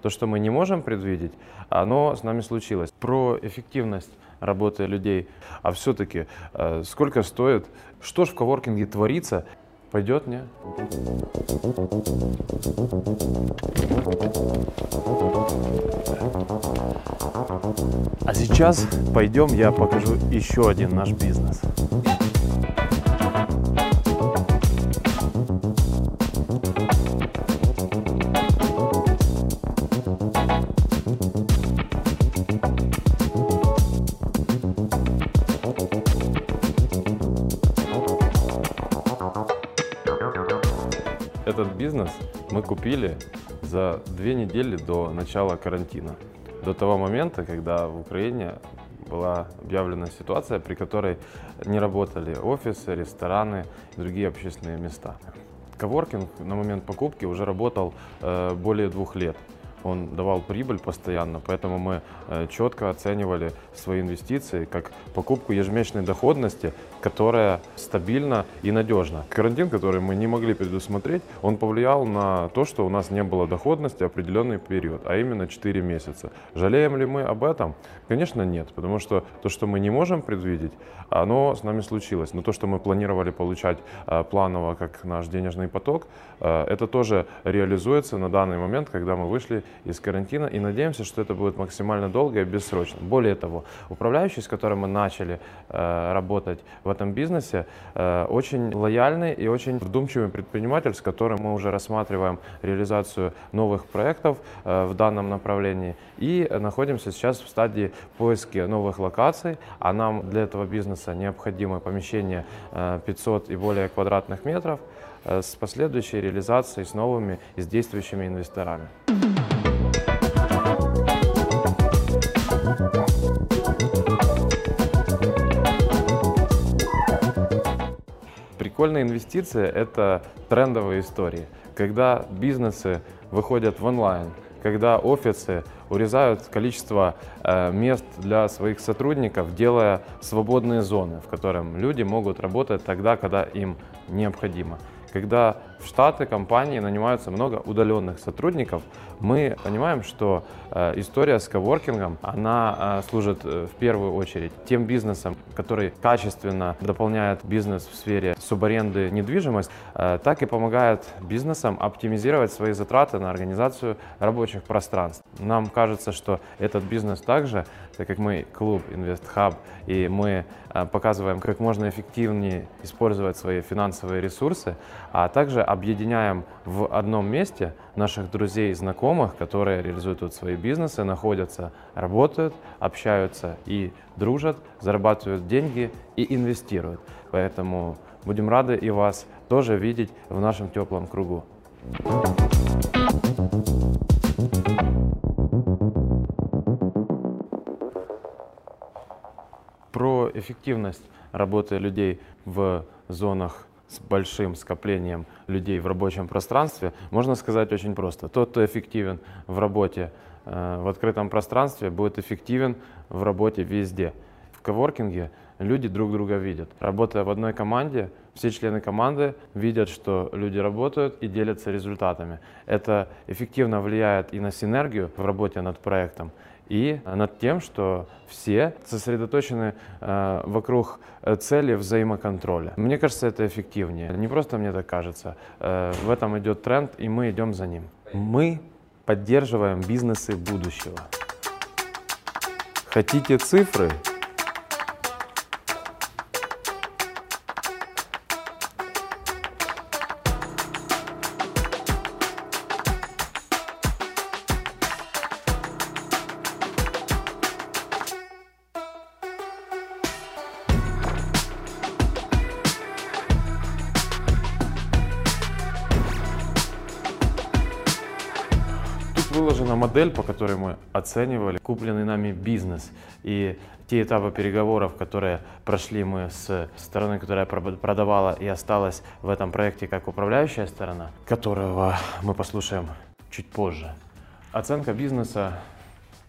то, что мы не можем предвидеть, оно с нами случилось. Про эффективность работы людей. А все-таки э, сколько стоит, что ж в коворкинге творится, Пойдет, не? А сейчас пойдем, я покажу еще один наш бизнес. Бизнес мы купили за две недели до начала карантина. До того момента, когда в Украине была объявлена ситуация, при которой не работали офисы, рестораны и другие общественные места. Коворкинг на момент покупки уже работал э, более двух лет он давал прибыль постоянно, поэтому мы э, четко оценивали свои инвестиции как покупку ежемесячной доходности, которая стабильна и надежна. Карантин, который мы не могли предусмотреть, он повлиял на то, что у нас не было доходности определенный период, а именно 4 месяца. Жалеем ли мы об этом? Конечно, нет, потому что то, что мы не можем предвидеть, оно с нами случилось. Но то, что мы планировали получать э, планово как наш денежный поток, э, это тоже реализуется на данный момент, когда мы вышли из карантина и надеемся, что это будет максимально долго и бессрочно. Более того, управляющий, с которым мы начали э, работать в этом бизнесе, э, очень лояльный и очень вдумчивый предприниматель, с которым мы уже рассматриваем реализацию новых проектов э, в данном направлении и находимся сейчас в стадии поиска новых локаций, а нам для этого бизнеса необходимо помещение э, 500 и более квадратных метров э, с последующей реализацией с новыми и с действующими инвесторами. Прикольная инвестиция – это трендовые истории, когда бизнесы выходят в онлайн, когда офисы урезают количество э, мест для своих сотрудников, делая свободные зоны, в которых люди могут работать тогда, когда им необходимо. Когда в штаты компании нанимаются много удаленных сотрудников, мы понимаем, что э, история с коворкингом, она э, служит э, в первую очередь тем бизнесам, который качественно дополняет бизнес в сфере субаренды недвижимость, так и помогает бизнесам оптимизировать свои затраты на организацию рабочих пространств. Нам кажется, что этот бизнес также, так как мы клуб InvestHub, и мы э, показываем, как можно эффективнее использовать свои финансовые ресурсы, а также объединяем в одном месте наших друзей и знакомых, которые реализуют тут свои бизнесы, находятся, работают, общаются и дружат, зарабатывают деньги и инвестируют. Поэтому будем рады и вас тоже видеть в нашем теплом кругу. Про эффективность работы людей в зонах с большим скоплением людей в рабочем пространстве, можно сказать очень просто. Тот, кто эффективен в работе э, в открытом пространстве, будет эффективен в работе везде. В коворкинге люди друг друга видят. Работая в одной команде, все члены команды видят, что люди работают и делятся результатами. Это эффективно влияет и на синергию в работе над проектом, и над тем, что все сосредоточены э, вокруг э, цели взаимоконтроля. Мне кажется, это эффективнее. Не просто мне так кажется. Э, в этом идет тренд, и мы идем за ним. Мы поддерживаем бизнесы будущего. Хотите цифры? Выложена модель, по которой мы оценивали купленный нами бизнес и те этапы переговоров, которые прошли мы с стороной, которая продавала и осталась в этом проекте как управляющая сторона, которого мы послушаем чуть позже. Оценка бизнеса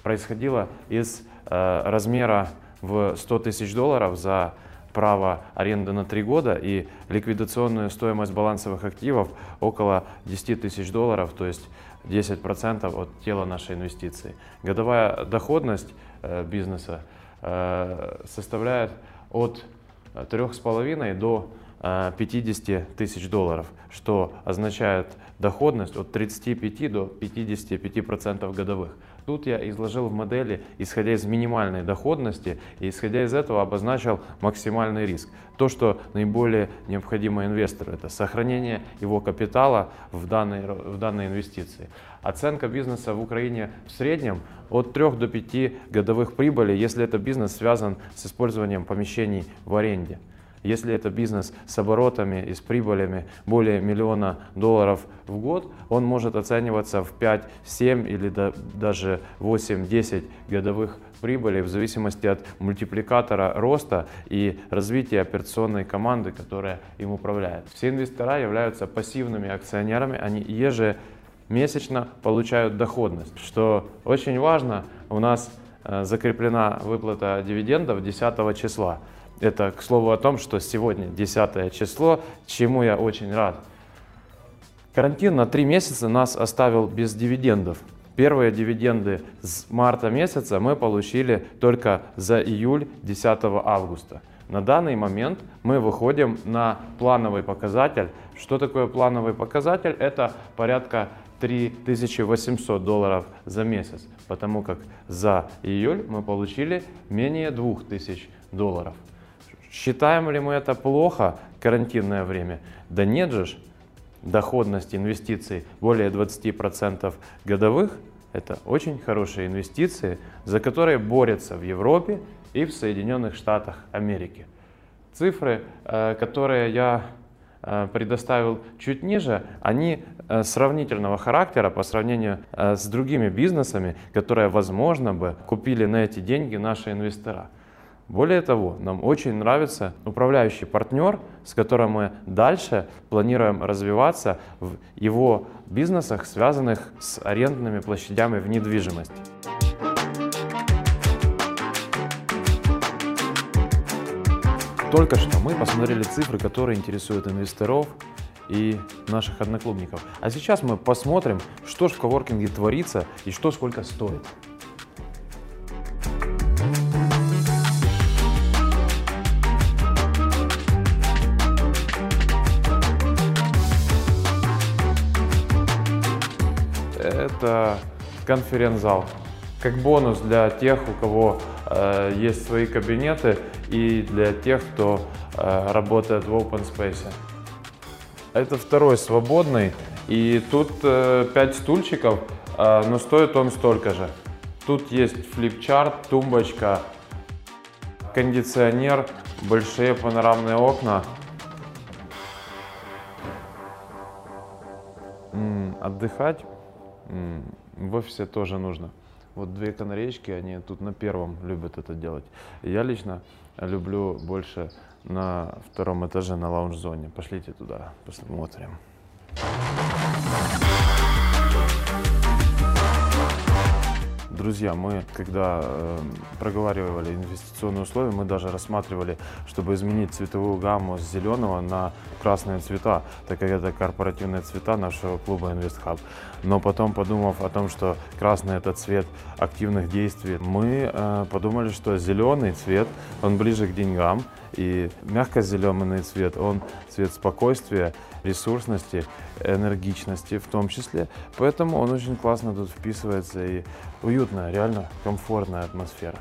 происходила из э, размера в 100 тысяч долларов за право аренды на 3 года и ликвидационную стоимость балансовых активов около 10 тысяч долларов, то есть 10% от тела нашей инвестиции. Годовая доходность э, бизнеса э, составляет от 3,5 до 50 тысяч долларов, что означает доходность от 35 до 55% годовых. Тут я изложил в модели, исходя из минимальной доходности, и исходя из этого обозначил максимальный риск. То, что наиболее необходимо инвестору, это сохранение его капитала в данной, в данной инвестиции. Оценка бизнеса в Украине в среднем от 3 до 5 годовых прибыли, если это бизнес связан с использованием помещений в аренде. Если это бизнес с оборотами и с прибылями более миллиона долларов в год, он может оцениваться в 5, 7 или даже 8, 10 годовых прибыли в зависимости от мультипликатора роста и развития операционной команды, которая им управляет. Все инвестора являются пассивными акционерами, они ежемесячно получают доходность. Что очень важно, у нас э, закреплена выплата дивидендов 10 числа. Это, к слову, о том, что сегодня 10 число, чему я очень рад. Карантин на три месяца нас оставил без дивидендов. Первые дивиденды с марта месяца мы получили только за июль 10 августа. На данный момент мы выходим на плановый показатель. Что такое плановый показатель? Это порядка 3800 долларов за месяц, потому как за июль мы получили менее 2000 долларов. Считаем ли мы это плохо, карантинное время? Да нет же, доходность инвестиций более 20% годовых – это очень хорошие инвестиции, за которые борются в Европе и в Соединенных Штатах Америки. Цифры, э, которые я э, предоставил чуть ниже, они э, сравнительного характера по сравнению с другими бизнесами, которые, возможно, бы купили на эти деньги наши инвестора. Более того, нам очень нравится управляющий партнер, с которым мы дальше планируем развиваться в его бизнесах, связанных с арендными площадями в недвижимости. Только что мы посмотрели цифры, которые интересуют инвесторов и наших одноклубников. А сейчас мы посмотрим, что же в коворкинге творится и что сколько стоит. Это конференц-зал. Как бонус для тех, у кого э, есть свои кабинеты и для тех, кто э, работает в open space. Это второй свободный. И тут э, 5 стульчиков, э, но стоит он столько же. Тут есть флипчарт, тумбочка, кондиционер, большие панорамные окна. М -м, отдыхать в офисе тоже нужно. Вот две канареечки, они тут на первом любят это делать. Я лично люблю больше на втором этаже на лаунж-зоне. Пошлите туда, посмотрим. Друзья, мы, когда э, проговаривали инвестиционные условия, мы даже рассматривали, чтобы изменить цветовую гамму с зеленого на красные цвета, так как это корпоративные цвета нашего клуба InvestHub. Но потом, подумав о том, что красный это цвет активных действий, мы э, подумали, что зеленый цвет, он ближе к деньгам, и мягко-зеленый цвет, он цвет спокойствия, ресурсности, энергичности в том числе. Поэтому он очень классно тут вписывается и уютная, реально комфортная атмосфера.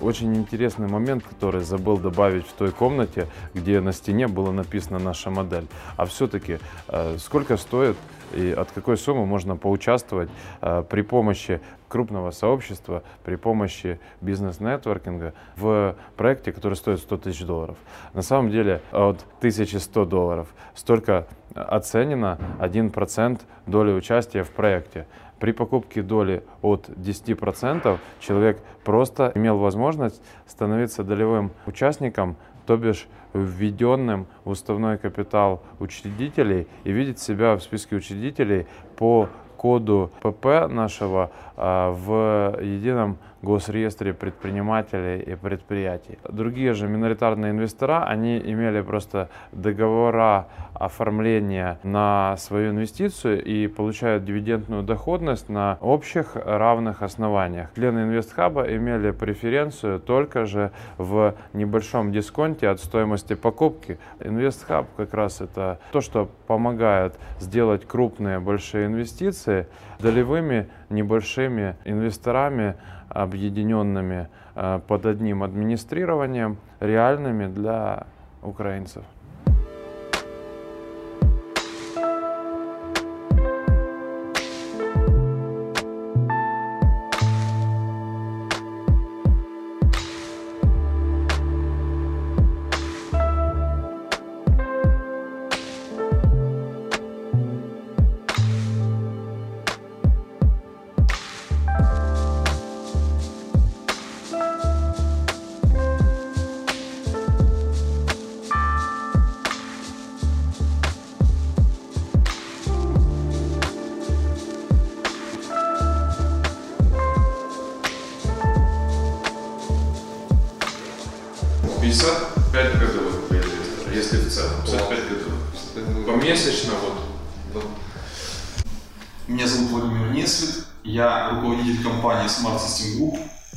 Очень интересный момент, который забыл добавить в той комнате, где на стене было написано наша модель. А все-таки э, сколько стоит и от какой суммы можно поучаствовать э, при помощи крупного сообщества, при помощи бизнес-нетворкинга в проекте, который стоит 100 тысяч долларов. На самом деле от 1100 долларов столько оценено 1% доли участия в проекте. При покупке доли от 10% человек просто имел возможность становиться долевым участником то бишь введенным в уставной капитал учредителей и видеть себя в списке учредителей по коду ПП нашего а, в едином госреестре предпринимателей и предприятий. Другие же миноритарные инвестора, они имели просто договора оформления на свою инвестицию и получают дивидендную доходность на общих равных основаниях. Члены InvestHub имели преференцию только же в небольшом дисконте от стоимости покупки. InvestHub как раз это то, что помогает сделать крупные большие инвестиции долевыми небольшими инвесторами объединенными э, под одним администрированием, реальными для украинцев.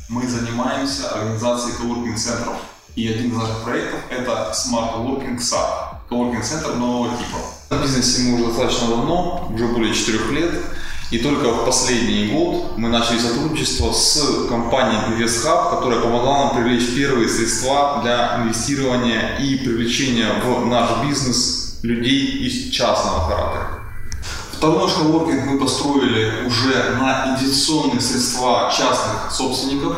Мы занимаемся организацией коворкинг-центров. И один из наших проектов это Smart Working SAP, коворкинг-центр нового типа. В бизнесе мы уже достаточно давно, уже более 4 лет. И только в последний год мы начали сотрудничество с компанией InvestHub, которая помогла нам привлечь первые средства для инвестирования и привлечения в наш бизнес людей из частного характера. Второй наш коворкинг мы построили уже на инвестиционные средства частных собственников,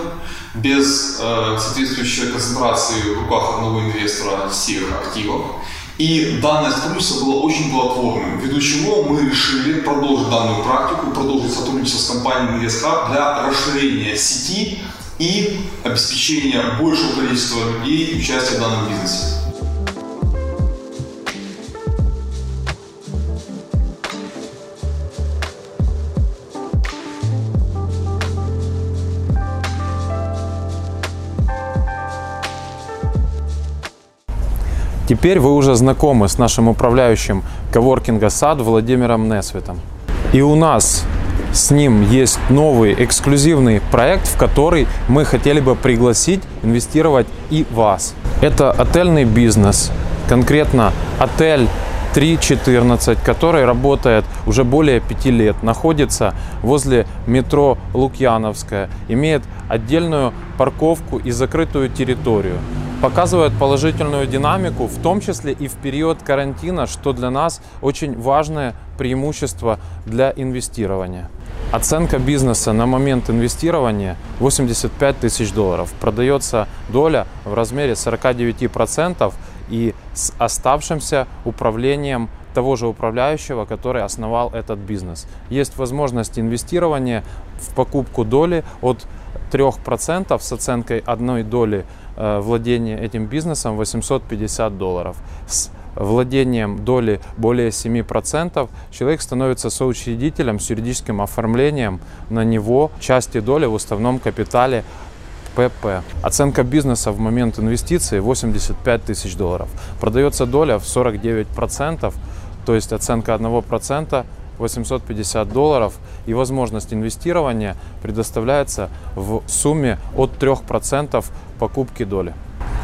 без э, соответствующей концентрации в руках одного инвестора всех активов. И данное сотрудничество было очень плодотворным, ввиду чего мы решили продолжить данную практику, продолжить сотрудничество с компанией InvestHub для расширения сети и обеспечения большего количества людей участия в данном бизнесе. Теперь вы уже знакомы с нашим управляющим коворкинга САД Владимиром Несвитом. И у нас с ним есть новый эксклюзивный проект, в который мы хотели бы пригласить инвестировать и вас. Это отельный бизнес, конкретно отель 3.14, который работает уже более пяти лет, находится возле метро Лукьяновская, имеет отдельную парковку и закрытую территорию показывают положительную динамику, в том числе и в период карантина, что для нас очень важное преимущество для инвестирования. Оценка бизнеса на момент инвестирования 85 тысяч долларов. Продается доля в размере 49% и с оставшимся управлением того же управляющего, который основал этот бизнес. Есть возможность инвестирования в покупку доли от 3% с оценкой одной доли э, владения этим бизнесом 850 долларов. С владением доли более 7% человек становится соучредителем с юридическим оформлением на него части доли в уставном капитале ПП. Оценка бизнеса в момент инвестиции 85 тысяч долларов. Продается доля в 49%, то есть оценка 1% 850 долларов и возможность инвестирования предоставляется в сумме от 3% покупки доли.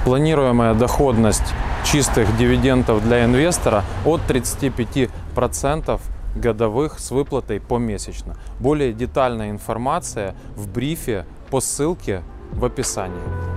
Планируемая доходность чистых дивидендов для инвестора от 35% годовых с выплатой помесячно. Более детальная информация в брифе по ссылке в описании.